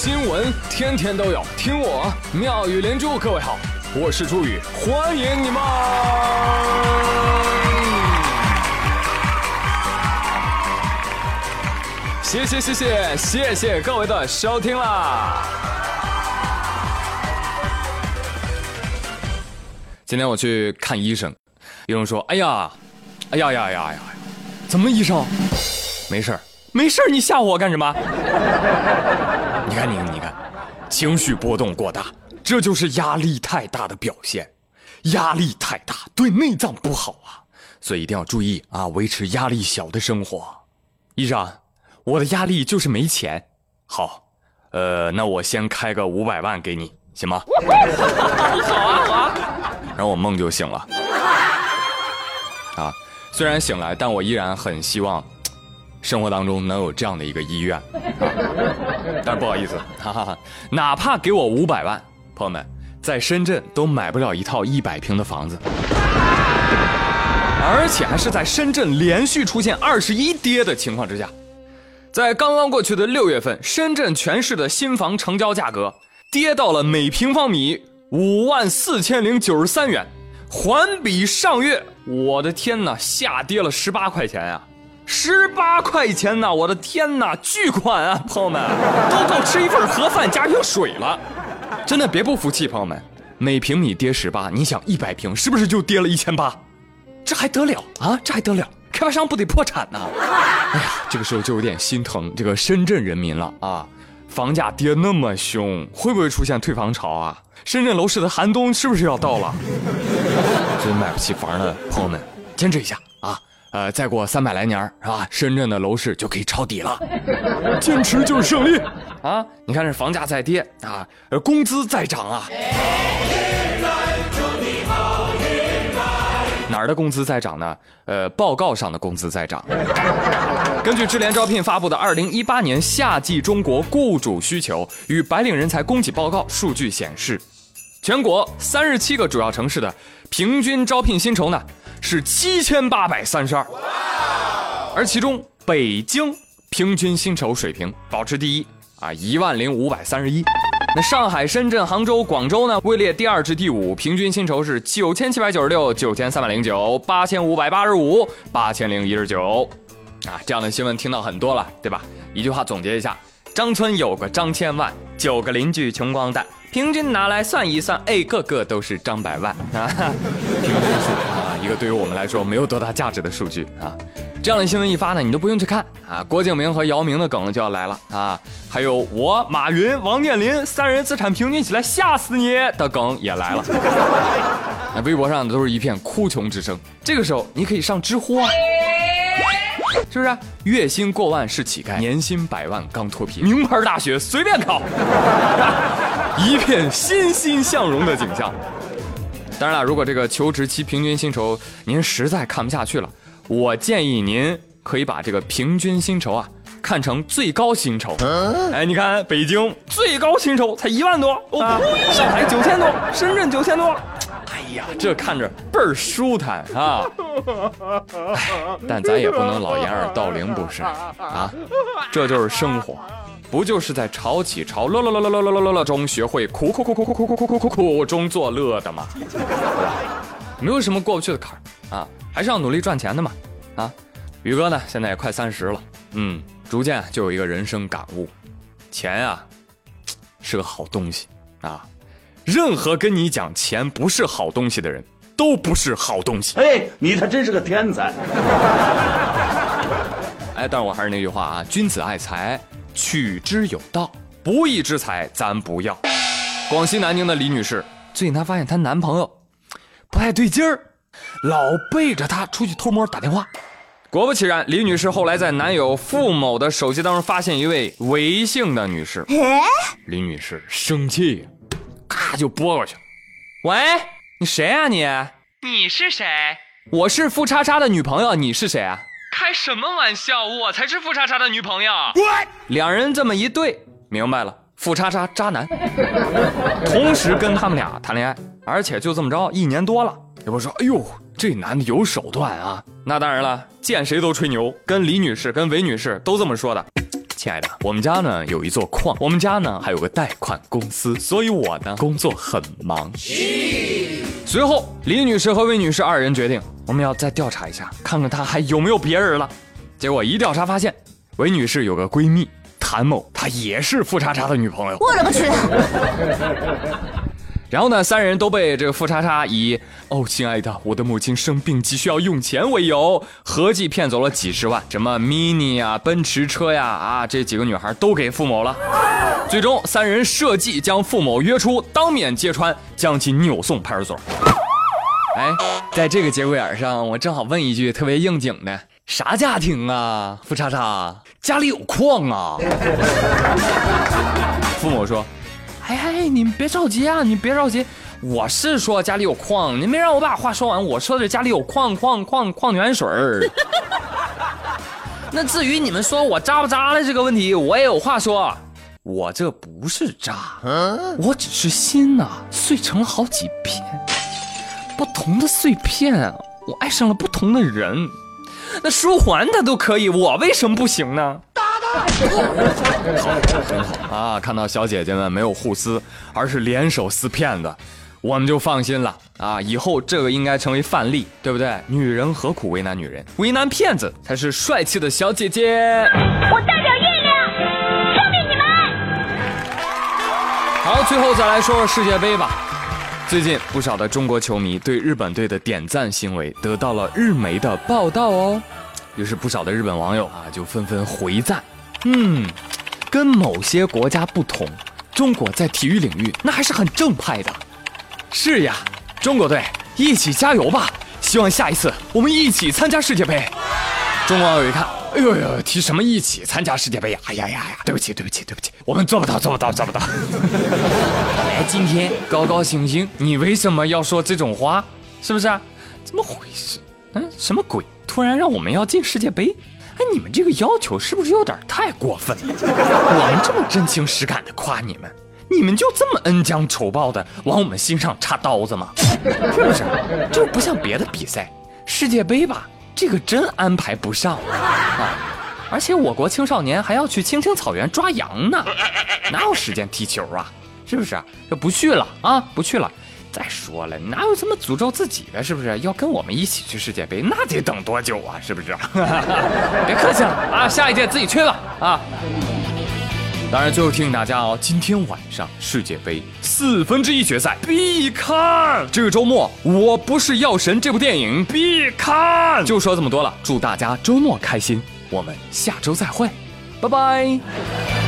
新闻天天都有，听我妙语连珠。各位好，我是朱宇，欢迎你们！谢谢谢谢谢谢各位的收听啦！今天我去看医生，医生说：“哎呀，哎呀呀呀呀，怎么医生？没事儿，没事儿，你吓唬我干什么？”你看你，你看，情绪波动过大，这就是压力太大的表现。压力太大对内脏不好啊，所以一定要注意啊，维持压力小的生活。医生，我的压力就是没钱。好，呃，那我先开个五百万给你，行吗？好啊，好啊。然后我梦就醒了。啊，虽然醒来，但我依然很希望。生活当中能有这样的一个医院，但是不好意思，哈哈，哪怕给我五百万，朋友们，在深圳都买不了一套一百平的房子，而且还是在深圳连续出现二十一跌的情况之下，在刚刚过去的六月份，深圳全市的新房成交价格跌到了每平方米五万四千零九十三元，环比上月，我的天哪，下跌了十八块钱呀！十八块钱呐！我的天哪，巨款啊！朋友们，都够吃一份盒饭加瓶水了。真的别不服气，朋友们，每平米跌十八，你想一百平是不是就跌了一千八？这还得了啊？这还得了？开发商不得破产呢？哎呀，这个时候就有点心疼这个深圳人民了啊！房价跌那么凶，会不会出现退房潮啊？深圳楼市的寒冬是不是要到了？真买不起房的朋友们，坚持一下！呃，再过三百来年是吧？深圳的楼市就可以抄底了。坚持就是胜利啊！你看这房价在跌啊，呃工资在涨啊。哪儿的工资在涨呢？呃，报告上的工资在涨。根据智联招聘发布的《二零一八年夏季中国雇主需求与白领人才供给报告》数据显示，全国三十七个主要城市的平均招聘薪酬呢？是七千八百三十二，而其中北京平均薪酬水平保持第一啊，一万零五百三十一。那上海、深圳、杭州、广州呢，位列第二至第五，平均薪酬是九千七百九十六、九千三百零九、八千五百八十五、八千零一十九。啊，这样的新闻听到很多了，对吧？一句话总结一下：张村有个张千万，九个邻居穷光蛋，平均拿来算一算，哎，个个都是张百万啊。平 均数啊一个对于我们来说没有多大价值的数据啊，这样的新闻一发呢，你都不用去看啊。郭敬明和姚明的梗就要来了啊，还有我马云、王健林三人资产平均起来吓死你的梗也来了。那微博上都是一片哭穷之声。这个时候你可以上知乎啊，是不是？月薪过万是乞丐，年薪百万刚脱贫，名牌大学随便考，一片欣欣向荣的景象。当然了，如果这个求职期平均薪酬您实在看不下去了，我建议您可以把这个平均薪酬啊看成最高薪酬。哎，你看北京最高薪酬才一万多，上海九千多，深圳九千多。哎呀，这看着倍儿舒坦啊！但咱也不能老掩耳盗铃，不是啊？这就是生活。不就是在潮起潮落落落落落落落落中学会苦苦苦苦苦苦苦苦苦苦中作乐的吗？没有什么过不去的坎儿啊，还是要努力赚钱的嘛啊！宇哥呢，现在也快三十了，嗯，逐渐就有一个人生感悟：钱啊，是个好东西啊！任何跟你讲钱不是好东西的人，都不是好东西。哎，你他真是个天才！哎，但我还是那句话啊，君子爱财。取之有道，不义之财咱不要。广西南宁的李女士最近她发现她男朋友不太对劲儿，老背着她出去偷摸打电话。果不其然，李女士后来在男友付某的手机当中发现一位微信的女士。李女士生气，咔就拨过去了。喂，你谁啊你？你是谁？我是付叉叉的女朋友，你是谁啊？开什么玩笑！我才是付叉叉的女朋友。两人这么一对，明白了，付叉叉渣男，同时跟他们俩谈恋爱，而且就这么着一年多了。有人说：“哎呦，这男的有手段啊！”那当然了，见谁都吹牛，跟李女士、跟韦女士都这么说的。亲爱的，我们家呢有一座矿，我们家呢还有个贷款公司，所以我呢工作很忙。随后，李女士和魏女士二人决定，我们要再调查一下，看看她还有没有别人了。结果一调查发现，魏女士有个闺蜜谭某，她也是富叉叉的女朋友。我勒个去！然后呢，三人都被这个富叉叉以“哦，亲爱的，我的母亲生病急需要用钱”为由，合计骗走了几十万，什么 mini 啊、奔驰车呀，啊，这几个女孩都给付某了。最终，三人设计将付某约出，当面揭穿，将其扭送派出所。哎，在这个节骨眼上，我正好问一句特别应景的：啥家庭啊？富叉叉家里有矿啊？付某说。哎哎，你别着急啊，你别着急，我是说家里有矿，你没让我把话说完，我说的是家里有矿矿矿矿泉水儿。那至于你们说我渣不渣的这个问题，我也有话说，我这不是渣，我只是心呐碎成了好几片，不同的碎片，我爱上了不同的人，那书桓他都可以，我为什么不行呢？好，很好啊！看到小姐姐们没有互撕，而是联手撕骗子，我们就放心了啊！以后这个应该成为范例，对不对？女人何苦为难女人？为难骗子才是帅气的小姐姐。我代表月亮消灭你们！好，最后再来说说世界杯吧。最近不少的中国球迷对日本队的点赞行为得到了日媒的报道哦，于是不少的日本网友啊就纷纷回赞。嗯，跟某些国家不同，中国在体育领域那还是很正派的。是呀，中国队一起加油吧！希望下一次我们一起参加世界杯。中国网友一看，哎呦呦，提什么一起参加世界杯呀？哎呀呀呀！对不起，对不起，对不起，我们做不到，做不到，做不到。来，今天高高兴兴，你为什么要说这种话？是不是？怎么回事？嗯，什么鬼？突然让我们要进世界杯？哎，你们这个要求是不是有点太过分了？我们这么真情实感的夸你们，你们就这么恩将仇报的往我们心上插刀子吗？是不是？就不像别的比赛，世界杯吧，这个真安排不上啊！而且我国青少年还要去青青草原抓羊呢，哪有时间踢球啊？是不是？就不去了啊，不去了。再说了，哪有这么诅咒自己的？是不是要跟我们一起去世界杯？那得等多久啊？是不是？别客气了啊，下一届自己去吧啊！当然，最后提醒大家哦，今天晚上世界杯四分之一决赛必看。这个周末我不是药神这部电影必看。就说这么多了，祝大家周末开心，我们下周再会，拜拜。